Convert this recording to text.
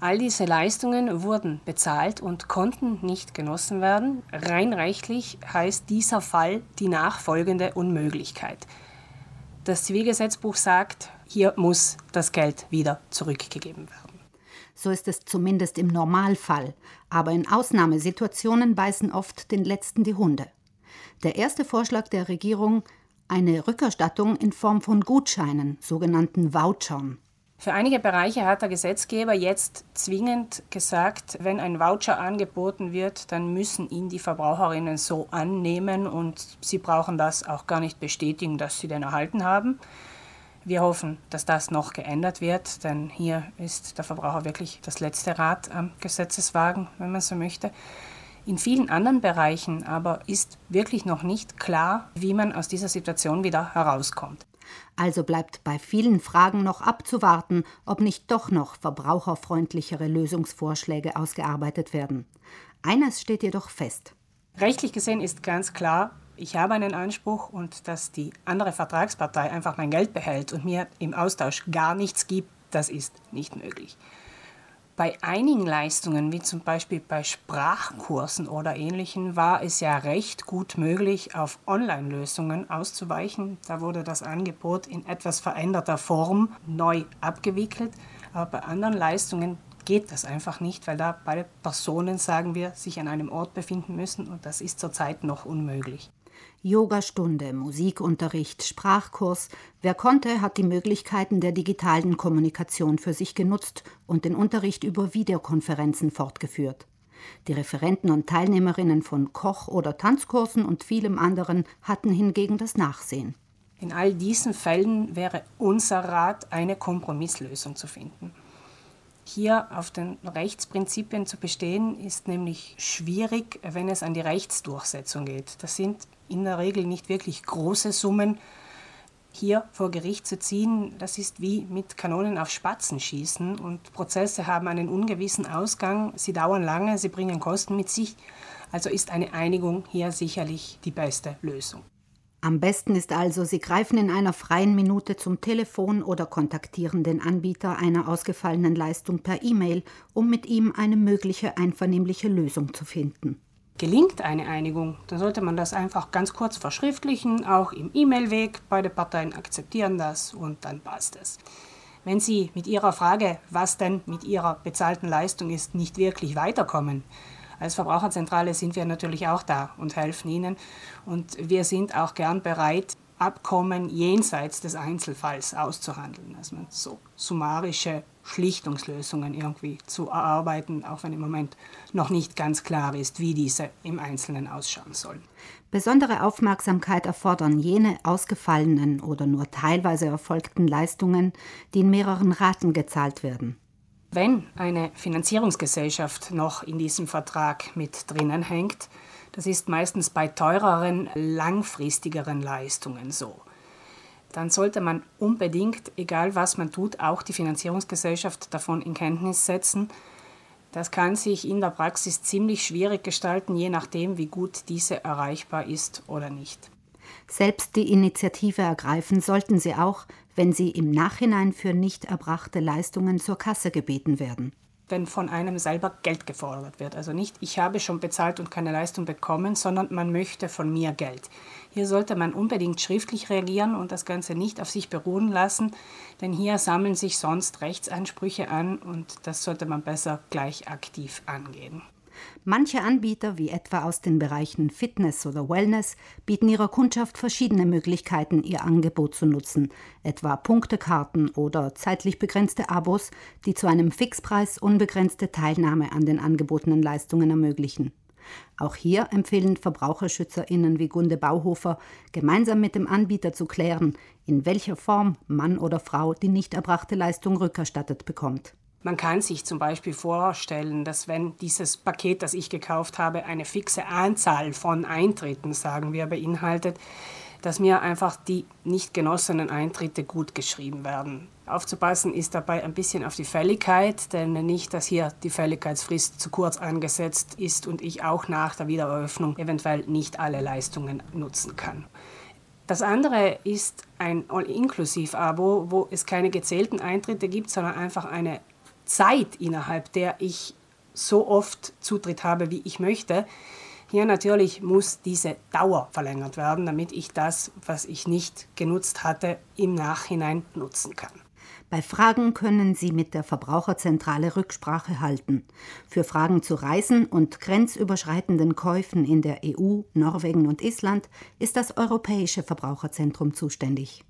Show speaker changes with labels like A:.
A: All diese Leistungen wurden bezahlt und konnten nicht genossen werden. Rein rechtlich heißt dieser Fall die nachfolgende Unmöglichkeit. Das Zivilgesetzbuch sagt, hier muss das Geld wieder zurückgegeben werden.
B: So ist es zumindest im Normalfall. Aber in Ausnahmesituationen beißen oft den Letzten die Hunde. Der erste Vorschlag der Regierung eine Rückerstattung in Form von Gutscheinen, sogenannten Vouchern.
A: Für einige Bereiche hat der Gesetzgeber jetzt zwingend gesagt, wenn ein Voucher angeboten wird, dann müssen ihn die Verbraucherinnen so annehmen und sie brauchen das auch gar nicht bestätigen, dass sie den erhalten haben. Wir hoffen, dass das noch geändert wird, denn hier ist der Verbraucher wirklich das letzte Rad am Gesetzeswagen, wenn man so möchte. In vielen anderen Bereichen aber ist wirklich noch nicht klar, wie man aus dieser Situation wieder herauskommt.
B: Also bleibt bei vielen Fragen noch abzuwarten, ob nicht doch noch verbraucherfreundlichere Lösungsvorschläge ausgearbeitet werden. Eines steht jedoch fest.
A: Rechtlich gesehen ist ganz klar, ich habe einen Anspruch und dass die andere Vertragspartei einfach mein Geld behält und mir im Austausch gar nichts gibt, das ist nicht möglich. Bei einigen Leistungen, wie zum Beispiel bei Sprachkursen oder ähnlichen, war es ja recht gut möglich, auf Online-Lösungen auszuweichen. Da wurde das Angebot in etwas veränderter Form neu abgewickelt. Aber bei anderen Leistungen geht das einfach nicht, weil da beide Personen, sagen wir, sich an einem Ort befinden müssen und das ist zurzeit noch unmöglich.
B: Yogastunde, Musikunterricht, Sprachkurs. Wer konnte, hat die Möglichkeiten der digitalen Kommunikation für sich genutzt und den Unterricht über Videokonferenzen fortgeführt. Die Referenten und Teilnehmerinnen von Koch- oder Tanzkursen und vielem anderen hatten hingegen das Nachsehen.
A: In all diesen Fällen wäre unser Rat, eine Kompromisslösung zu finden. Hier auf den Rechtsprinzipien zu bestehen, ist nämlich schwierig, wenn es an die Rechtsdurchsetzung geht. Das sind in der Regel nicht wirklich große Summen. Hier vor Gericht zu ziehen, das ist wie mit Kanonen auf Spatzen schießen und Prozesse haben einen ungewissen Ausgang, sie dauern lange, sie bringen Kosten mit sich. Also ist eine Einigung hier sicherlich die beste Lösung.
B: Am besten ist also, Sie greifen in einer freien Minute zum Telefon oder kontaktieren den Anbieter einer ausgefallenen Leistung per E-Mail, um mit ihm eine mögliche einvernehmliche Lösung zu finden.
A: Gelingt eine Einigung, dann sollte man das einfach ganz kurz verschriftlichen, auch im E-Mail-Weg. Beide Parteien akzeptieren das und dann passt es. Wenn Sie mit Ihrer Frage, was denn mit Ihrer bezahlten Leistung ist, nicht wirklich weiterkommen, als Verbraucherzentrale sind wir natürlich auch da und helfen Ihnen. Und wir sind auch gern bereit, Abkommen jenseits des Einzelfalls auszuhandeln. Also so summarische Schlichtungslösungen irgendwie zu erarbeiten, auch wenn im Moment noch nicht ganz klar ist, wie diese im Einzelnen ausschauen sollen.
B: Besondere Aufmerksamkeit erfordern jene ausgefallenen oder nur teilweise erfolgten Leistungen, die in mehreren Raten gezahlt werden.
A: Wenn eine Finanzierungsgesellschaft noch in diesem Vertrag mit drinnen hängt, das ist meistens bei teureren, langfristigeren Leistungen so dann sollte man unbedingt, egal was man tut, auch die Finanzierungsgesellschaft davon in Kenntnis setzen. Das kann sich in der Praxis ziemlich schwierig gestalten, je nachdem, wie gut diese erreichbar ist oder nicht.
B: Selbst die Initiative ergreifen sollten sie auch, wenn sie im Nachhinein für nicht erbrachte Leistungen zur Kasse gebeten werden
A: wenn von einem selber Geld gefordert wird. Also nicht, ich habe schon bezahlt und keine Leistung bekommen, sondern man möchte von mir Geld. Hier sollte man unbedingt schriftlich reagieren und das Ganze nicht auf sich beruhen lassen, denn hier sammeln sich sonst Rechtsansprüche an und das sollte man besser gleich aktiv angehen.
B: Manche Anbieter, wie etwa aus den Bereichen Fitness oder Wellness, bieten ihrer Kundschaft verschiedene Möglichkeiten, ihr Angebot zu nutzen, etwa Punktekarten oder zeitlich begrenzte Abos, die zu einem Fixpreis unbegrenzte Teilnahme an den angebotenen Leistungen ermöglichen. Auch hier empfehlen VerbraucherschützerInnen wie Gunde Bauhofer, gemeinsam mit dem Anbieter zu klären, in welcher Form Mann oder Frau die nicht erbrachte Leistung rückerstattet bekommt.
A: Man kann sich zum Beispiel vorstellen, dass wenn dieses Paket, das ich gekauft habe, eine fixe Anzahl von Eintritten, sagen wir, beinhaltet, dass mir einfach die nicht genossenen Eintritte gut geschrieben werden. Aufzupassen ist dabei ein bisschen auf die Fälligkeit, denn nicht, dass hier die Fälligkeitsfrist zu kurz angesetzt ist und ich auch nach der Wiedereröffnung eventuell nicht alle Leistungen nutzen kann. Das andere ist ein All-Inclusive-Abo, wo es keine gezählten Eintritte gibt, sondern einfach eine Zeit, innerhalb der ich so oft Zutritt habe, wie ich möchte. Hier natürlich muss diese Dauer verlängert werden, damit ich das, was ich nicht genutzt hatte, im Nachhinein nutzen kann.
B: Bei Fragen können Sie mit der Verbraucherzentrale Rücksprache halten. Für Fragen zu Reisen und grenzüberschreitenden Käufen in der EU, Norwegen und Island ist das Europäische Verbraucherzentrum zuständig.